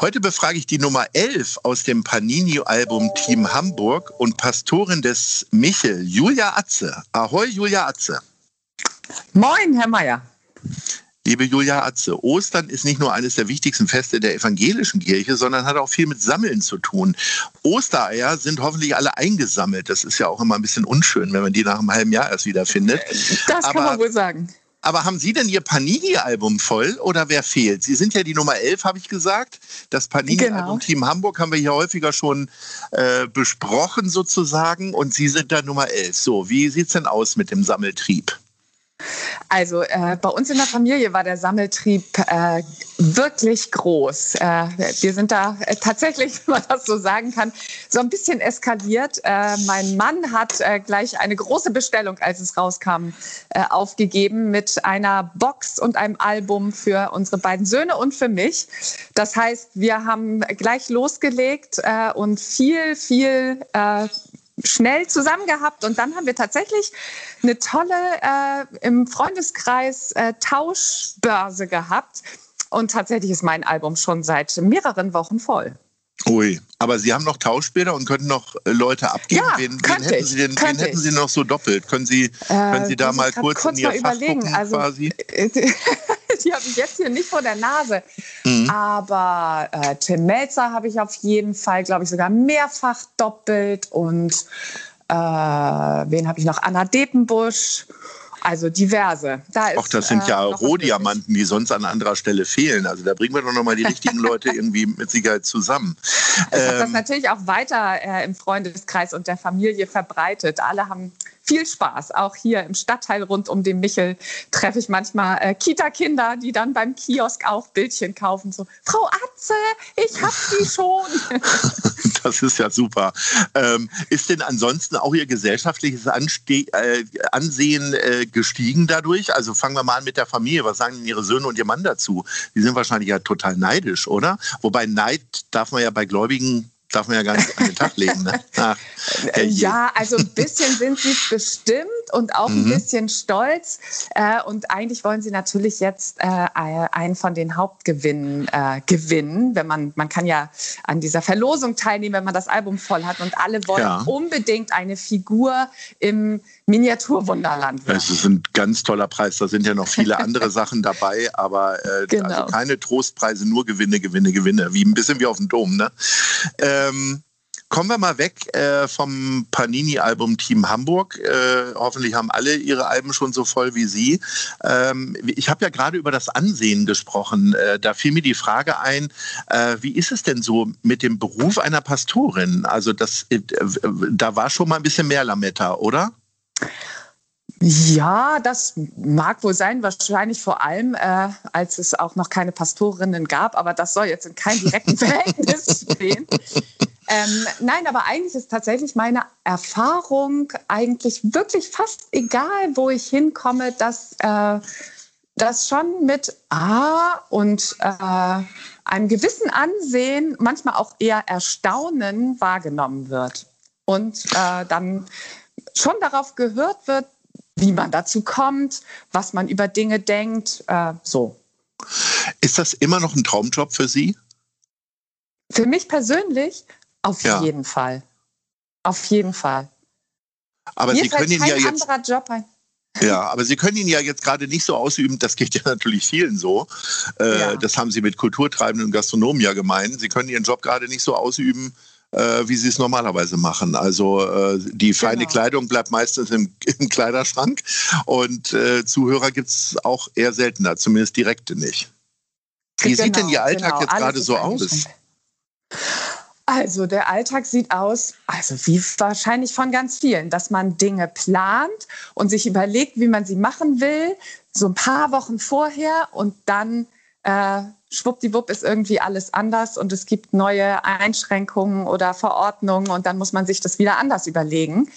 Heute befrage ich die Nummer 11 aus dem Panini-Album Team Hamburg und Pastorin des Michel, Julia Atze. Ahoi, Julia Atze. Moin, Herr Meier. Liebe Julia Atze, Ostern ist nicht nur eines der wichtigsten Feste der evangelischen Kirche, sondern hat auch viel mit Sammeln zu tun. Ostereier sind hoffentlich alle eingesammelt. Das ist ja auch immer ein bisschen unschön, wenn man die nach einem halben Jahr erst wieder findet. Das Aber kann man wohl sagen. Aber haben Sie denn Ihr Panini-Album voll oder wer fehlt? Sie sind ja die Nummer 11, habe ich gesagt. Das Panini-Album genau. Team Hamburg haben wir hier häufiger schon äh, besprochen sozusagen und Sie sind da Nummer 11. So, wie sieht es denn aus mit dem Sammeltrieb? Also äh, bei uns in der Familie war der Sammeltrieb äh, wirklich groß. Äh, wir sind da äh, tatsächlich, wenn man das so sagen kann, so ein bisschen eskaliert. Äh, mein Mann hat äh, gleich eine große Bestellung, als es rauskam, aufgegeben mit einer Box und einem Album für unsere beiden Söhne und für mich. Das heißt, wir haben gleich losgelegt und viel, viel schnell zusammen gehabt und dann haben wir tatsächlich eine tolle äh, im Freundeskreis äh, Tauschbörse gehabt und tatsächlich ist mein Album schon seit mehreren Wochen voll. Ui, aber Sie haben noch Tauschbilder und können noch äh, Leute abgeben. Ja, wen, wen hätten, Sie denn, wen hätten Sie noch so doppelt? Können Sie, können Sie da mal kurz, kurz in Ihr überlegen. gucken, also, quasi? die habe ich jetzt hier nicht vor der Nase. Mhm. Aber äh, Tim Melzer habe ich auf jeden Fall, glaube ich, sogar mehrfach doppelt und äh, wen habe ich noch? Anna Depenbusch. Also diverse. Da Ach, das sind ja äh, Rohdiamanten, die sonst an anderer Stelle fehlen. Also da bringen wir doch nochmal die richtigen Leute irgendwie mit Sicherheit zusammen. Ich ähm, das natürlich auch weiter äh, im Freundeskreis und der Familie verbreitet. Alle haben viel Spaß. Auch hier im Stadtteil rund um den Michel treffe ich manchmal äh, Kita-Kinder, die dann beim Kiosk auch Bildchen kaufen. So, Frau Atze, ich hab die schon. das ist ja super. Ähm, ist denn ansonsten auch Ihr gesellschaftliches Anste äh, Ansehen äh, gestiegen dadurch? Also fangen wir mal an mit der Familie. Was sagen denn Ihre Söhne und Ihr Mann dazu? Die sind wahrscheinlich ja total neidisch, oder? Wobei Neid darf man ja bei Gläubigen darf man ja gar nicht an den Tag legen. Ne? Ach, ja, also ein bisschen sind sie bestimmt und auch mhm. ein bisschen stolz. Äh, und eigentlich wollen sie natürlich jetzt äh, einen von den Hauptgewinnen äh, gewinnen. Wenn man, man kann ja an dieser Verlosung teilnehmen, wenn man das Album voll hat. Und alle wollen ja. unbedingt eine Figur im Miniaturwunderland. Es ist ein ganz toller Preis. Da sind ja noch viele andere Sachen dabei, aber äh, genau. also keine Trostpreise, nur Gewinne, Gewinne, Gewinne. Wie ein bisschen wie auf dem Dom. Ne? Ähm, Kommen wir mal weg äh, vom Panini-Album Team Hamburg. Äh, hoffentlich haben alle ihre Alben schon so voll wie Sie. Ähm, ich habe ja gerade über das Ansehen gesprochen. Äh, da fiel mir die Frage ein, äh, wie ist es denn so mit dem Beruf einer Pastorin? Also das, äh, da war schon mal ein bisschen mehr Lametta, oder? Ja, das mag wohl sein, wahrscheinlich vor allem, äh, als es auch noch keine Pastorinnen gab, aber das soll jetzt in keinem direkten Verhältnis stehen. Ähm, nein, aber eigentlich ist tatsächlich meine Erfahrung eigentlich wirklich fast egal, wo ich hinkomme, dass äh, das schon mit A und äh, einem gewissen Ansehen, manchmal auch eher Erstaunen wahrgenommen wird. Und äh, dann schon darauf gehört wird, wie man dazu kommt, was man über Dinge denkt, äh, so. Ist das immer noch ein Traumjob für Sie? Für mich persönlich auf Ja. jeden Fall. Auf jeden Fall. Aber Mir Sie können ihn ja jetzt, anderer Job ein. ja, aber Sie können ihn ja jetzt gerade nicht so ausüben. Das geht ja natürlich vielen so. Äh, Ja. Das haben Sie mit Kulturtreibenden und Gastronomen ja gemeint. Sie können Ihren Job gerade nicht so ausüben, äh, wie Sie es normalerweise machen. Also äh, die feine Genau. Kleidung bleibt meistens im, im Kleiderschrank und äh, Zuhörer gibt es auch eher seltener, zumindest direkte nicht. Wie sieht denn Genau, Ihr Alltag genau. jetzt gerade so aus? Also der Alltag sieht aus, also wie wahrscheinlich von ganz vielen, dass man Dinge plant und sich überlegt, wie man sie machen will, so ein paar Wochen vorher und dann äh, schwuppdiwupp ist irgendwie alles anders und es gibt neue Einschränkungen oder Verordnungen und dann muss man sich das wieder anders überlegen.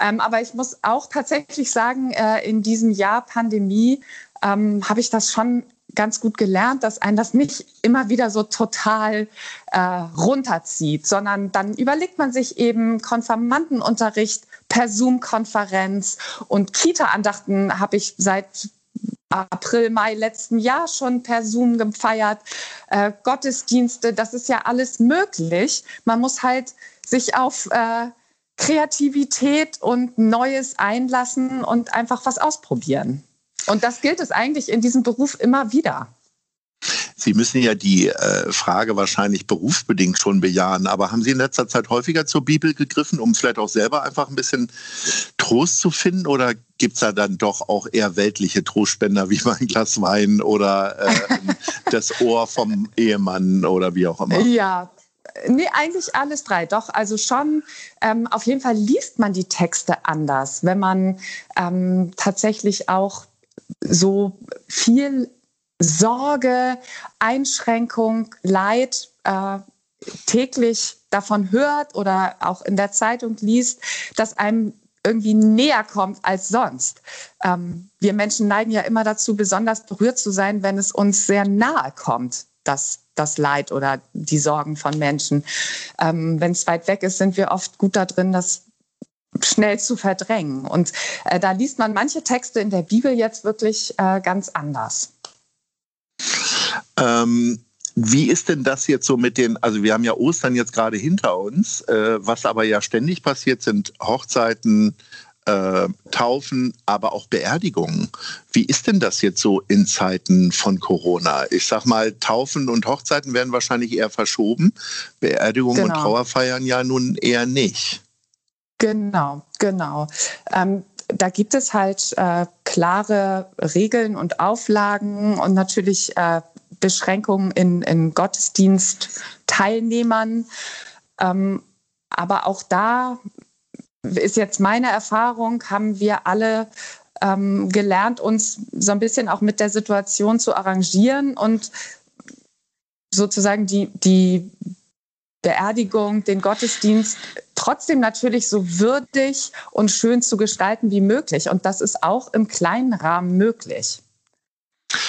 Ähm, aber ich muss auch tatsächlich sagen, äh, in diesem Jahr Pandemie ähm, habe ich das schon ganz gut gelernt, dass einen das nicht immer wieder so total äh, runterzieht, sondern dann überlegt man sich eben Konfirmandenunterricht per Zoom-Konferenz und Kita-Andachten habe ich seit April, Mai letzten Jahr schon per Zoom gefeiert, äh, Gottesdienste, das ist ja alles möglich. Man muss halt sich auf äh, Kreativität und Neues einlassen und einfach was ausprobieren. Und das gilt es eigentlich in diesem Beruf immer wieder. Sie müssen ja die äh, Frage wahrscheinlich berufsbedingt schon bejahen, aber haben Sie in letzter Zeit häufiger zur Bibel gegriffen, um vielleicht auch selber einfach ein bisschen Trost zu finden? Oder gibt es da dann doch auch eher weltliche Trostspender wie mal ein Glas Wein oder äh, das Ohr vom Ehemann oder wie auch immer? Ja, nee, eigentlich alles drei. Doch, also schon, ähm, auf jeden Fall liest man die Texte anders, wenn man ähm, tatsächlich auch so viel Sorge, Einschränkung, Leid äh, täglich davon hört oder auch in der Zeitung liest, dass einem irgendwie näher kommt als sonst. Ähm, wir Menschen neigen ja immer dazu, besonders berührt zu sein, wenn es uns sehr nahe kommt, das, das Leid oder die Sorgen von Menschen. Ähm, wenn es weit weg ist, sind wir oft gut da drin, das schnell zu verdrängen. Und äh, da liest man manche Texte in der Bibel jetzt wirklich äh, ganz anders. Ähm, wie ist denn das jetzt so mit den, also wir haben ja Ostern jetzt gerade hinter uns, äh, was aber ja ständig passiert sind Hochzeiten, äh, Taufen, aber auch Beerdigungen. Wie ist denn das jetzt so in Zeiten von Corona? Ich sag mal, Taufen und Hochzeiten werden wahrscheinlich eher verschoben, Beerdigungen und Genau. Trauerfeiern ja nun eher nicht. Genau, genau. Ähm, da gibt es halt äh, klare Regeln und Auflagen und natürlich äh, Beschränkungen in, in Gottesdienstteilnehmern. Ähm, aber auch da ist jetzt meine Erfahrung, haben wir alle ähm, gelernt, uns so ein bisschen auch mit der Situation zu arrangieren und sozusagen die, die Beerdigung, den Gottesdienst trotzdem natürlich so würdig und schön zu gestalten wie möglich. Und das ist auch im kleinen Rahmen möglich.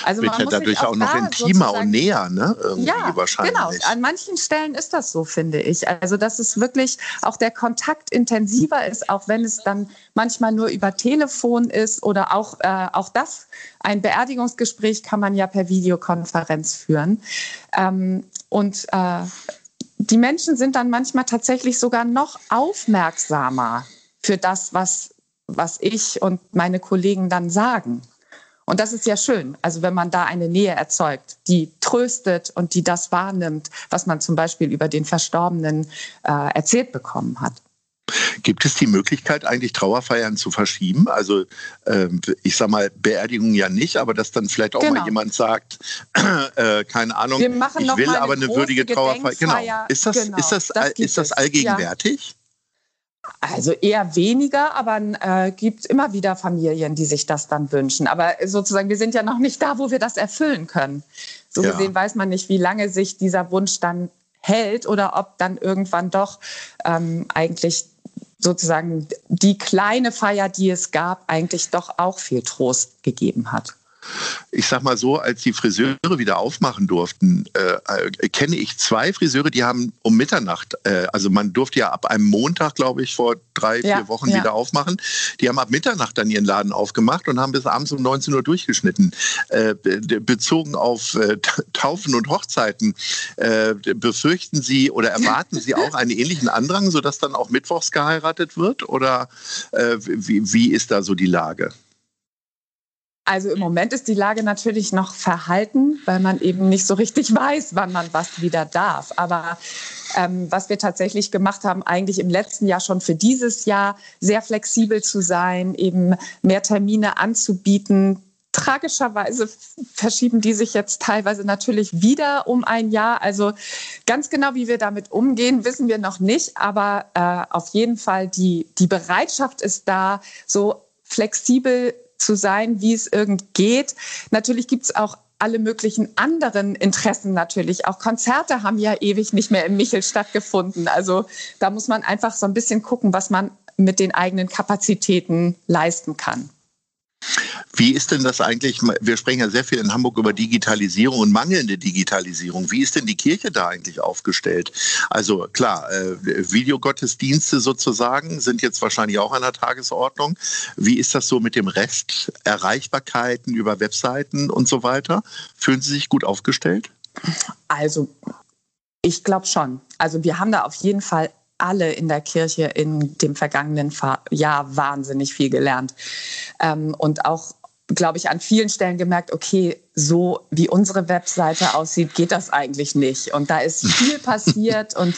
Also Wird ja muss dadurch auch noch da intimer und näher, ne? Irgendwie ja, wahrscheinlich. genau. An manchen Stellen ist das so, finde ich. Also, dass es wirklich auch der Kontakt intensiver ist, auch wenn es dann manchmal nur über Telefon ist oder auch, äh, auch das, ein Beerdigungsgespräch kann man ja per Videokonferenz führen. Ähm, und äh, die Menschen sind dann manchmal tatsächlich sogar noch aufmerksamer für das, was, was ich und meine Kollegen dann sagen. Und das ist ja schön. Also wenn man da eine Nähe erzeugt, die tröstet und die das wahrnimmt, was man zum Beispiel über den Verstorbenen äh, erzählt bekommen hat. Gibt es die Möglichkeit, eigentlich Trauerfeiern zu verschieben? Also ähm, ich sag mal, Beerdigungen ja nicht, aber dass dann vielleicht auch mal Genau. jemand sagt, äh, keine Ahnung, ich will mal aber eine würdige Trauerfeier. Genau. Ist das, Genau, ist das, das gibt ist das allgegenwärtig? Also eher weniger, aber äh, gibt immer wieder Familien, die sich das dann wünschen. Aber sozusagen, wir sind ja noch nicht da, wo wir das erfüllen können. So Ja. gesehen weiß man nicht, wie lange sich dieser Wunsch dann hält oder ob dann irgendwann doch ähm, eigentlich sozusagen die kleine Feier, die es gab, eigentlich doch auch viel Trost gegeben hat. Ich sag mal so, als die Friseure wieder aufmachen durften, äh, äh, kenne ich zwei Friseure, die haben um Mitternacht, äh, also man durfte ja ab einem Montag, glaube ich, vor drei, ja, vier Wochen ja. wieder aufmachen. Die haben ab Mitternacht dann ihren Laden aufgemacht und haben bis abends um 19 Uhr durchgeschnitten. Äh, bezogen auf äh, Taufen und Hochzeiten, befürchten Sie oder erwarten Sie auch einen ähnlichen Andrang, sodass dann auch mittwochs geheiratet wird? Oder wie, wie ist da so die Lage? Also im Moment ist die Lage natürlich noch verhalten, weil man eben nicht so richtig weiß, wann man was wieder darf. Aber ähm, was wir tatsächlich gemacht haben, eigentlich im letzten Jahr schon für dieses Jahr, sehr flexibel zu sein, eben mehr Termine anzubieten. Tragischerweise verschieben die sich jetzt teilweise natürlich wieder um ein Jahr. Also ganz genau, wie wir damit umgehen, wissen wir noch nicht. Aber äh, auf jeden Fall die, die Bereitschaft ist da, so flexibel zu sein, wie es irgend geht. Natürlich gibt es auch alle möglichen anderen Interessen natürlich. Auch Konzerte haben ja ewig nicht mehr im Michel stattgefunden. Also da muss man einfach so ein bisschen gucken, was man mit den eigenen Kapazitäten leisten kann. Wie ist denn das eigentlich? Wir sprechen ja sehr viel in Hamburg über Digitalisierung und mangelnde Digitalisierung. Wie ist denn die Kirche da eigentlich aufgestellt? Also klar, äh, Videogottesdienste sozusagen sind jetzt wahrscheinlich auch an der Tagesordnung. Wie ist das so mit dem Rest? Erreichbarkeiten über Webseiten und so weiter? Fühlen Sie sich gut aufgestellt? Also ich glaube schon. Also wir haben da auf jeden Fall alle in der Kirche in dem vergangenen Jahr wahnsinnig viel gelernt. Ähm, und auch, glaube ich, an vielen Stellen gemerkt, okay, so wie unsere Webseite aussieht, geht das eigentlich nicht. Und da ist viel passiert und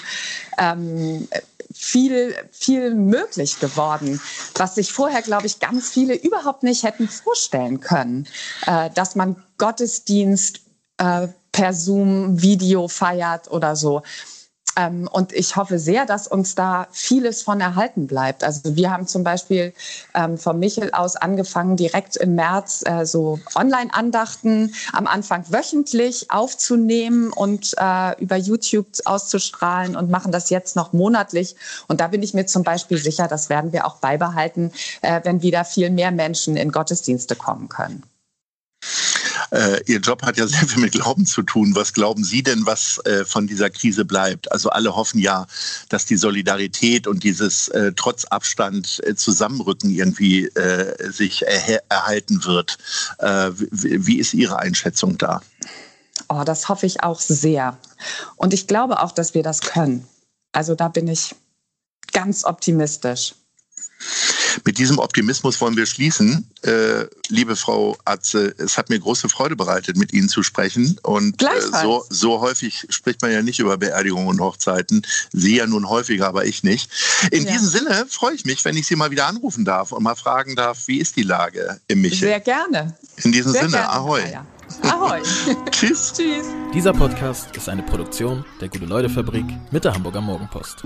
ähm, viel, viel möglich geworden, was sich vorher, glaube ich, ganz viele überhaupt nicht hätten vorstellen können, äh, dass man Gottesdienst äh, per Zoom Video feiert oder so. Ähm, und ich hoffe sehr, dass uns da vieles von erhalten bleibt. Also wir haben zum Beispiel ähm, vom Michel aus angefangen, direkt im März äh, so Online-Andachten am Anfang wöchentlich aufzunehmen und äh, über YouTube auszustrahlen und machen das jetzt noch monatlich. Und da bin ich mir zum Beispiel sicher, das werden wir auch beibehalten, äh, wenn wieder viel mehr Menschen in Gottesdienste kommen können. Äh, Ihr Job hat ja sehr viel mit Glauben zu tun. Was glauben Sie denn, was äh, von dieser Krise bleibt? Also alle hoffen ja, dass die Solidarität und dieses äh, trotz Abstand äh, Zusammenrücken irgendwie äh, sich erhalten wird. Äh, wie ist Ihre Einschätzung da? Oh, das hoffe ich auch sehr. Und ich glaube auch, dass wir das können. Also da bin ich ganz optimistisch. Mit diesem Optimismus wollen wir schließen. Äh, liebe Frau Atze, es hat mir große Freude bereitet, mit Ihnen zu sprechen. Und äh, so, so häufig spricht man ja nicht über Beerdigungen und Hochzeiten. Sie ja nun häufiger, aber ich nicht. In ja. diesem Sinne freue ich mich, wenn ich Sie mal wieder anrufen darf und mal fragen darf, wie ist die Lage im Michel? Sehr gerne. In diesem Sehr Sinne, gerne. ahoi. Ahoi. Tschüss. Tschüss. Dieser Podcast ist eine Produktion der Gute-Leute-Fabrik mit der Hamburger Morgenpost.